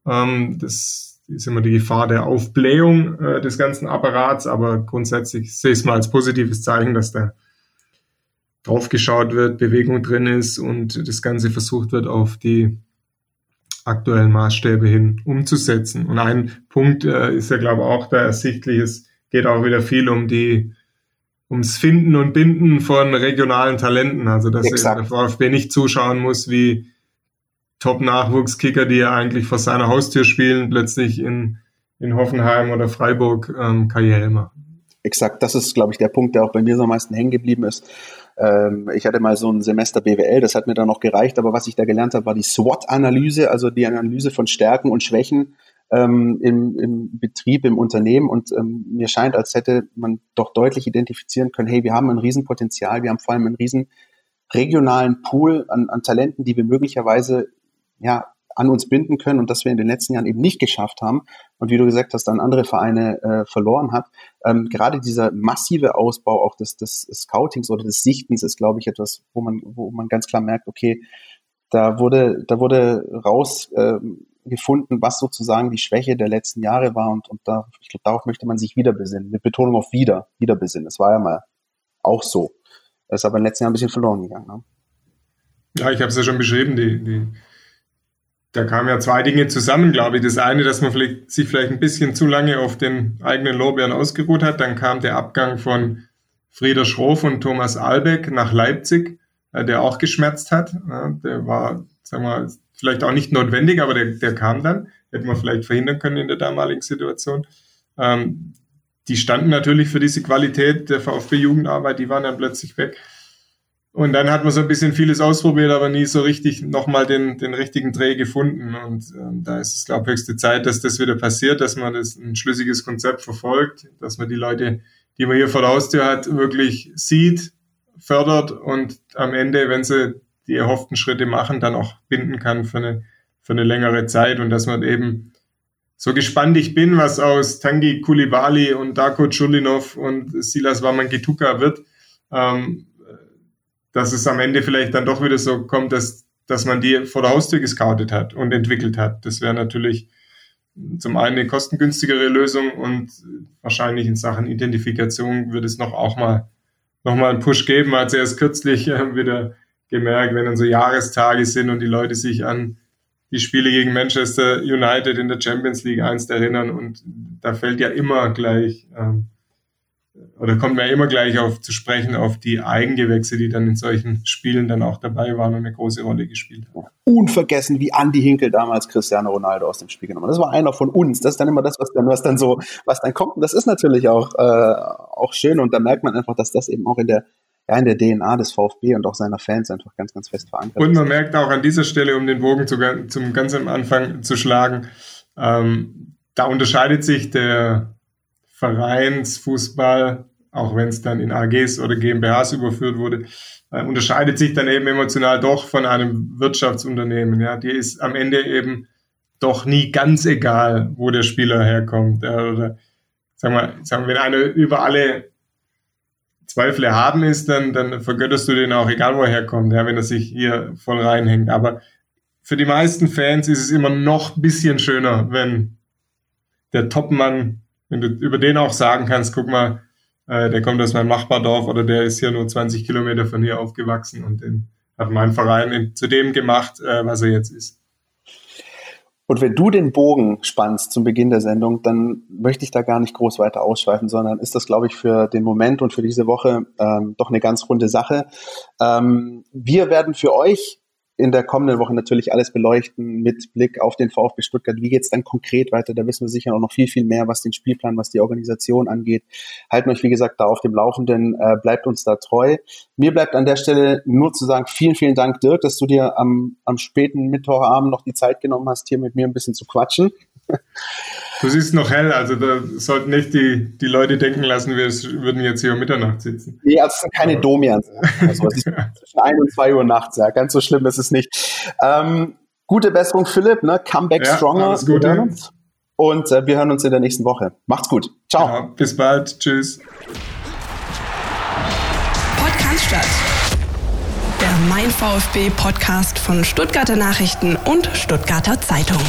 Ähm, das ist immer die Gefahr der Aufblähung äh, des ganzen Apparats, aber grundsätzlich sehe ich es mal als positives Zeichen, dass da draufgeschaut wird, Bewegung drin ist und das Ganze versucht wird, auf die aktuellen Maßstäbe hin umzusetzen. Und ein Punkt äh, ist ja, glaube ich, auch da ersichtlich. Es geht auch wieder viel um die ums Finden und Binden von regionalen Talenten. Also dass der VfB nicht zuschauen muss, wie Top-Nachwuchskicker, die ja eigentlich vor seiner Haustür spielen, plötzlich in, in Hoffenheim oder Freiburg ähm, Karriere machen. Exakt, das ist, glaube ich, der Punkt, der auch bei mir so am meisten hängen geblieben ist. Ähm, ich hatte mal so ein Semester BWL, das hat mir dann noch gereicht, aber was ich da gelernt habe, war die SWOT-Analyse, also die Analyse von Stärken und Schwächen ähm, im, im Betrieb, im Unternehmen. Und ähm, mir scheint, als hätte man doch deutlich identifizieren können, hey, wir haben ein Riesenpotenzial, wir haben vor allem einen riesen regionalen Pool an, an Talenten, die wir möglicherweise ja, an uns binden können und das wir in den letzten Jahren eben nicht geschafft haben und wie du gesagt hast, dann andere Vereine äh, verloren hat. Ähm, gerade dieser massive Ausbau auch des, des Scoutings oder des Sichtens ist, glaube ich, etwas, wo man, wo man ganz klar merkt, okay, da wurde, da wurde rausgefunden, äh, gefunden, was sozusagen die Schwäche der letzten Jahre war und, und da, ich glaube, darauf möchte man sich wieder besinnen, mit Betonung auf wieder, wieder besinnen. Das war ja mal auch so. Das ist aber in den letzten Jahren ein bisschen verloren gegangen. Ne? Ja, ich habe es ja schon beschrieben, die, die da kamen ja zwei Dinge zusammen, glaube ich. Das eine, dass man vielleicht, sich vielleicht ein bisschen zu lange auf den eigenen Lorbeeren ausgeruht hat. Dann kam der Abgang von Frieder Schroff und Thomas Albeck nach Leipzig, äh, der auch geschmerzt hat. Der war, sagen wir, vielleicht auch nicht notwendig, aber der, der kam dann. Hätten wir vielleicht verhindern können in der damaligen Situation. Ähm, die standen natürlich für diese Qualität der VfB-Jugendarbeit, die waren dann plötzlich weg. Und dann hat man so ein bisschen vieles ausprobiert, aber nie so richtig nochmal den, den richtigen Dreh gefunden. Und ähm, da ist es, glaube ich, höchste Zeit, dass das wieder passiert, dass man das ein schlüssiges Konzept verfolgt, dass man die Leute, die man hier vor der Haustür hat, wirklich sieht, fördert und am Ende, wenn sie die erhofften Schritte machen, dann auch binden kann für eine, für eine längere Zeit und dass man eben so gespannt ich bin, was aus Tangi Kulibali und Darko Chulinov und Silas Wamangituka wird, ähm, dass es am Ende vielleicht dann doch wieder so kommt, dass, dass man die vor der Haustür gescoutet hat und entwickelt hat. Das wäre natürlich zum einen eine kostengünstigere Lösung und wahrscheinlich in Sachen Identifikation würde es noch auch mal noch mal einen Push geben. Als erst kürzlich äh, wieder gemerkt, wenn dann so Jahrestage sind und die Leute sich an die Spiele gegen Manchester United in der Champions League einst erinnern und da fällt ja immer gleich ähm, oder kommt man ja immer gleich auf zu sprechen, auf die Eigengewächse, die dann in solchen Spielen dann auch dabei waren und eine große Rolle gespielt haben. Unvergessen, wie Andy Hinkel damals Cristiano Ronaldo aus dem Spiel genommen hat. Das war einer von uns. Das ist dann immer das, was dann, was dann so, was dann kommt. Und das ist natürlich auch, äh, auch schön. Und da merkt man einfach, dass das eben auch in der, ja, in der DNA des VfB und auch seiner Fans einfach ganz, ganz fest verankert ist. Und man merkt auch an dieser Stelle, um den Bogen zu, zum ganz am Anfang zu schlagen, ähm, da unterscheidet sich der Vereinsfußball, auch wenn es dann in AGs oder GmbHs überführt wurde, äh, unterscheidet sich dann eben emotional doch von einem Wirtschaftsunternehmen. Ja, die ist am Ende eben doch nie ganz egal, wo der Spieler herkommt. Ja, oder sagen wir, sagen wir, wenn einer über alle Zweifel haben ist, dann, dann vergötterst du den auch, egal wo er herkommt, ja, wenn er sich hier voll reinhängt. Aber für die meisten Fans ist es immer noch ein bisschen schöner, wenn der Topmann wenn du über den auch sagen kannst, guck mal, äh, der kommt aus meinem Nachbardorf oder der ist hier nur 20 Kilometer von hier aufgewachsen und den hat mein Verein in, zu dem gemacht, äh, was er jetzt ist. Und wenn du den Bogen spannst zum Beginn der Sendung, dann möchte ich da gar nicht groß weiter ausschweifen, sondern ist das, glaube ich, für den Moment und für diese Woche ähm, doch eine ganz runde Sache. Ähm, wir werden für euch in der kommenden Woche natürlich alles beleuchten mit Blick auf den VfB Stuttgart. Wie geht es dann konkret weiter? Da wissen wir sicher auch noch viel, viel mehr, was den Spielplan, was die Organisation angeht. Halten euch, wie gesagt, da auf dem Laufenden, äh, bleibt uns da treu. Mir bleibt an der Stelle nur zu sagen, vielen, vielen Dank, Dirk, dass du dir am, am späten Mittwochabend noch die Zeit genommen hast, hier mit mir ein bisschen zu quatschen. Du siehst noch hell, also da sollten nicht die, die Leute denken lassen, wir würden jetzt hier um Mitternacht sitzen. Nee, also es sind keine Domians. Also es ist zwischen 1 und 2 Uhr nachts, ja. Ganz so schlimm ist es nicht. Ähm, gute Besserung, Philipp, ne? Comeback ja, stronger. Alles Gute. Und äh, wir hören uns in der nächsten Woche. Macht's gut. Ciao. Ja, bis bald. Tschüss. Podcast statt. Der Mein VfB Podcast von Stuttgarter Nachrichten und Stuttgarter Zeitung.